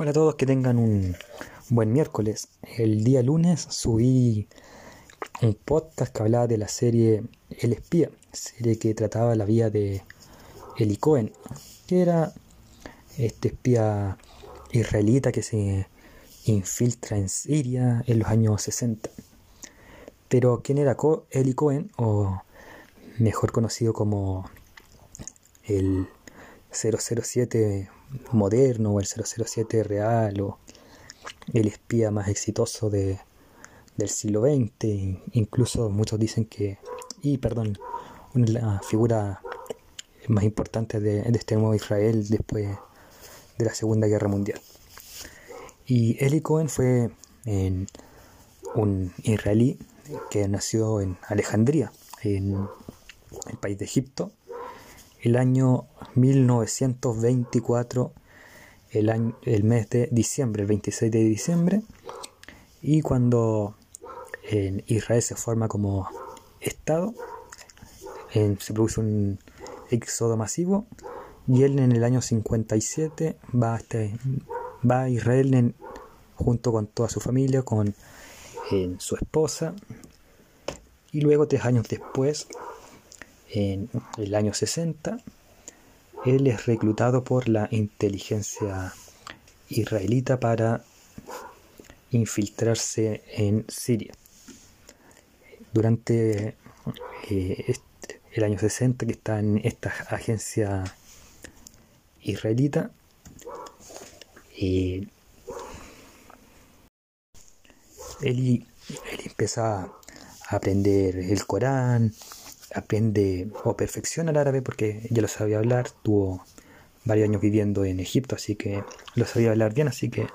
Hola a todos, que tengan un buen miércoles. El día lunes subí un podcast que hablaba de la serie El espía, serie que trataba la vida de Eli Cohen, que era este espía israelita que se infiltra en Siria en los años 60. Pero ¿quién era Eli Cohen? O mejor conocido como el 007 moderno o el 007 real o el espía más exitoso de, del siglo XX. Incluso muchos dicen que, y perdón, una figura más importante de, este nuevo Israel después de la Segunda Guerra Mundial. Y Eli Cohen fue un israelí que nació en Alejandría, en el país de Egipto, el año 1924, el, año, el mes de diciembre, el 26 de diciembre, y cuando en Israel se forma como Estado, se produce un éxodo masivo, y él en el año 57 va a, este, va a Israel junto con toda su familia, con su esposa, y luego tres años después en el año 60, él es reclutado por la inteligencia israelita para infiltrarse en Siria. Durante eh, el año 60 que está en esta agencia israelita, él, él empieza a aprender el Corán, aprende o perfecciona el árabe porque ya lo sabía hablar, tuvo varios años viviendo en Egipto, así que lo sabía hablar bien, así que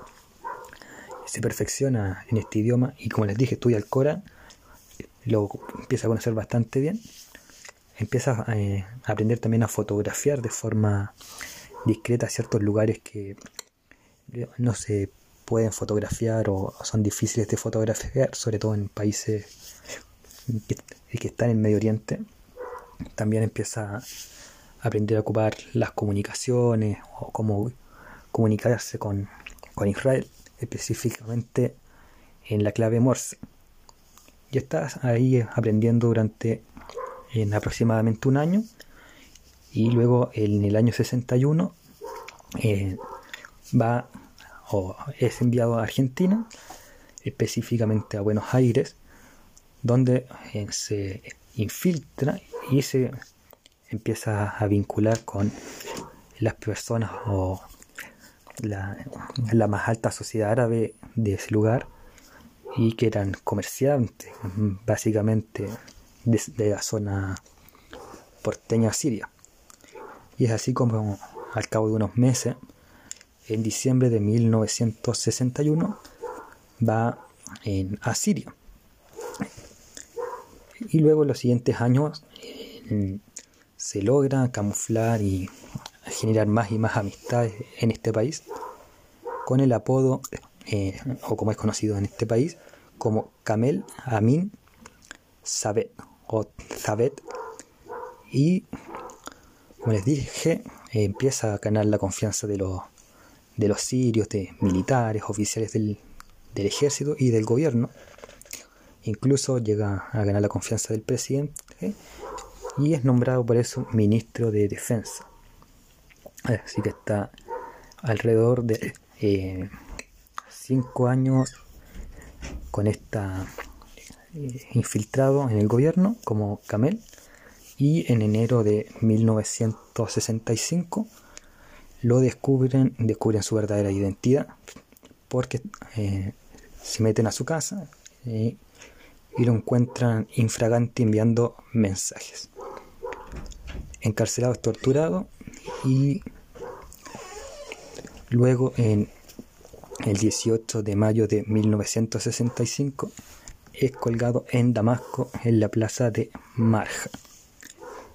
se perfecciona en este idioma. Y como les dije, estudia el Corán, lo empieza a conocer bastante bien, empieza eh, a aprender también a fotografiar de forma discreta ciertos lugares que no se pueden fotografiar o son difíciles de fotografiar, sobre todo en países que está en el Medio Oriente, también empieza a aprender a ocupar las comunicaciones o cómo comunicarse con, Israel, específicamente en la clave Morse. Y está ahí aprendiendo durante en aproximadamente un año y luego en el año 61 eh, va o es enviado a Argentina, específicamente a Buenos Aires, donde eh, se infiltra y se empieza a vincular con las personas o la, más alta sociedad árabe de ese lugar y que eran comerciantes básicamente de, la zona porteña siria. Y es así como al cabo de unos meses, en diciembre de 1961, va en, a Siria y luego en los siguientes años eh, se logra camuflar y generar más y más amistades en este país con el apodo, eh, o como es conocido en este país, como Kamel Amin Sabet o Zabet. Y como les dije, empieza a ganar la confianza de los, de los sirios, de militares, oficiales del, del ejército y del gobierno Incluso llega a ganar la confianza del presidente y es nombrado por eso ministro de Defensa. Así que está alrededor de eh, cinco años con esta eh, infiltrado en el gobierno como Camel y en enero de 1965 lo descubren, descubren su verdadera identidad porque eh, se meten a su casa lo encuentran infragante enviando mensajes. Encarcelado es torturado y luego en el 18 de mayo de 1965 es colgado en Damasco en la plaza de Marja.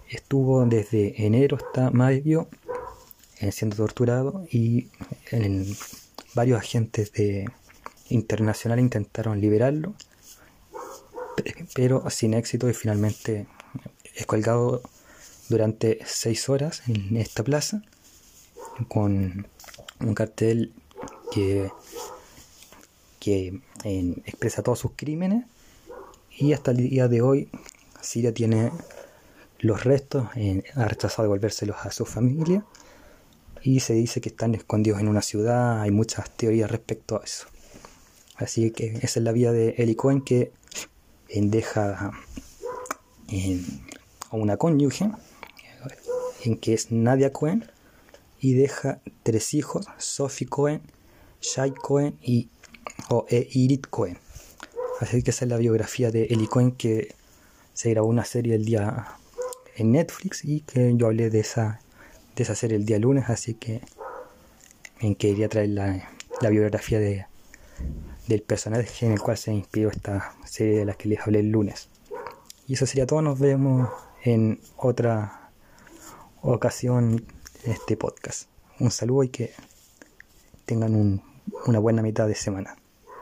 Estuvo desde enero hasta mayo eh, siendo torturado y varios agentes de internacional intentaron liberarlo pero sin éxito y finalmente es colgado durante seis horas en esta plaza con un cartel que, que expresa todos sus crímenes y hasta el día de hoy Siria tiene los restos, ha rechazado devolvérselos a su familia y se dice que están escondidos en una ciudad, hay muchas teorías respecto a eso. Así que esa es la vida de Eli Cohen que deja a una cónyuge, en que es Nadia Cohen, y deja tres hijos, Sophie Cohen, Shai Cohen y o, Irit Cohen. Así que esa es la biografía de Eli Cohen que se grabó una serie el día en Netflix y que yo hablé de esa, de esa serie el día lunes, así que en quería traer la, la biografía de, del personaje en el cual se inspiró esta serie de la que les hablé el lunes. Y eso sería todo, nos vemos en otra ocasión en este podcast. Un saludo y que tengan una buena mitad de semana.